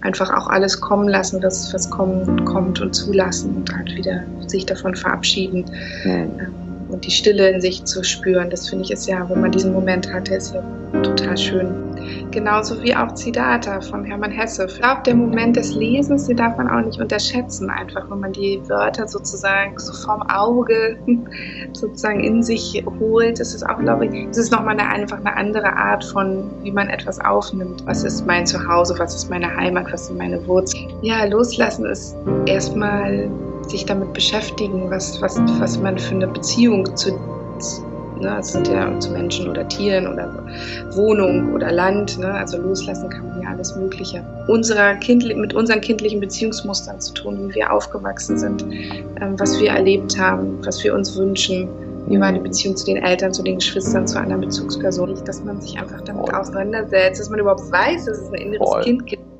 einfach auch alles kommen lassen, dass was kommt, kommt und zulassen und halt wieder sich davon verabschieden. Mhm. Und die Stille in sich zu spüren, das finde ich ist ja, wenn man diesen Moment hatte, ist ja total schön. Genauso wie auch Zidata von Hermann Hesse. Ich glaube, der Moment des Lesens, den darf man auch nicht unterschätzen, einfach wenn man die Wörter sozusagen so vom Auge sozusagen in sich holt. Das ist auch, glaube ich, ist nochmal eine, einfach eine andere Art von, wie man etwas aufnimmt. Was ist mein Zuhause, was ist meine Heimat, was sind meine Wurzeln? Ja, loslassen ist erstmal sich damit beschäftigen, was, was, was man für eine Beziehung zu, Ne? Sind ja zu Menschen oder Tieren oder Wohnung oder Land. Ne? Also loslassen kann man ja alles Mögliche. Unserer kind, mit unseren kindlichen Beziehungsmustern zu tun, wie wir aufgewachsen sind, ähm, was wir erlebt haben, was wir uns wünschen. Wie war die Beziehung zu den Eltern, zu den Geschwistern, zu einer Bezugsperson? Dass man sich einfach damit auseinandersetzt, dass man überhaupt weiß, dass es ein inneres Voll. Kind gibt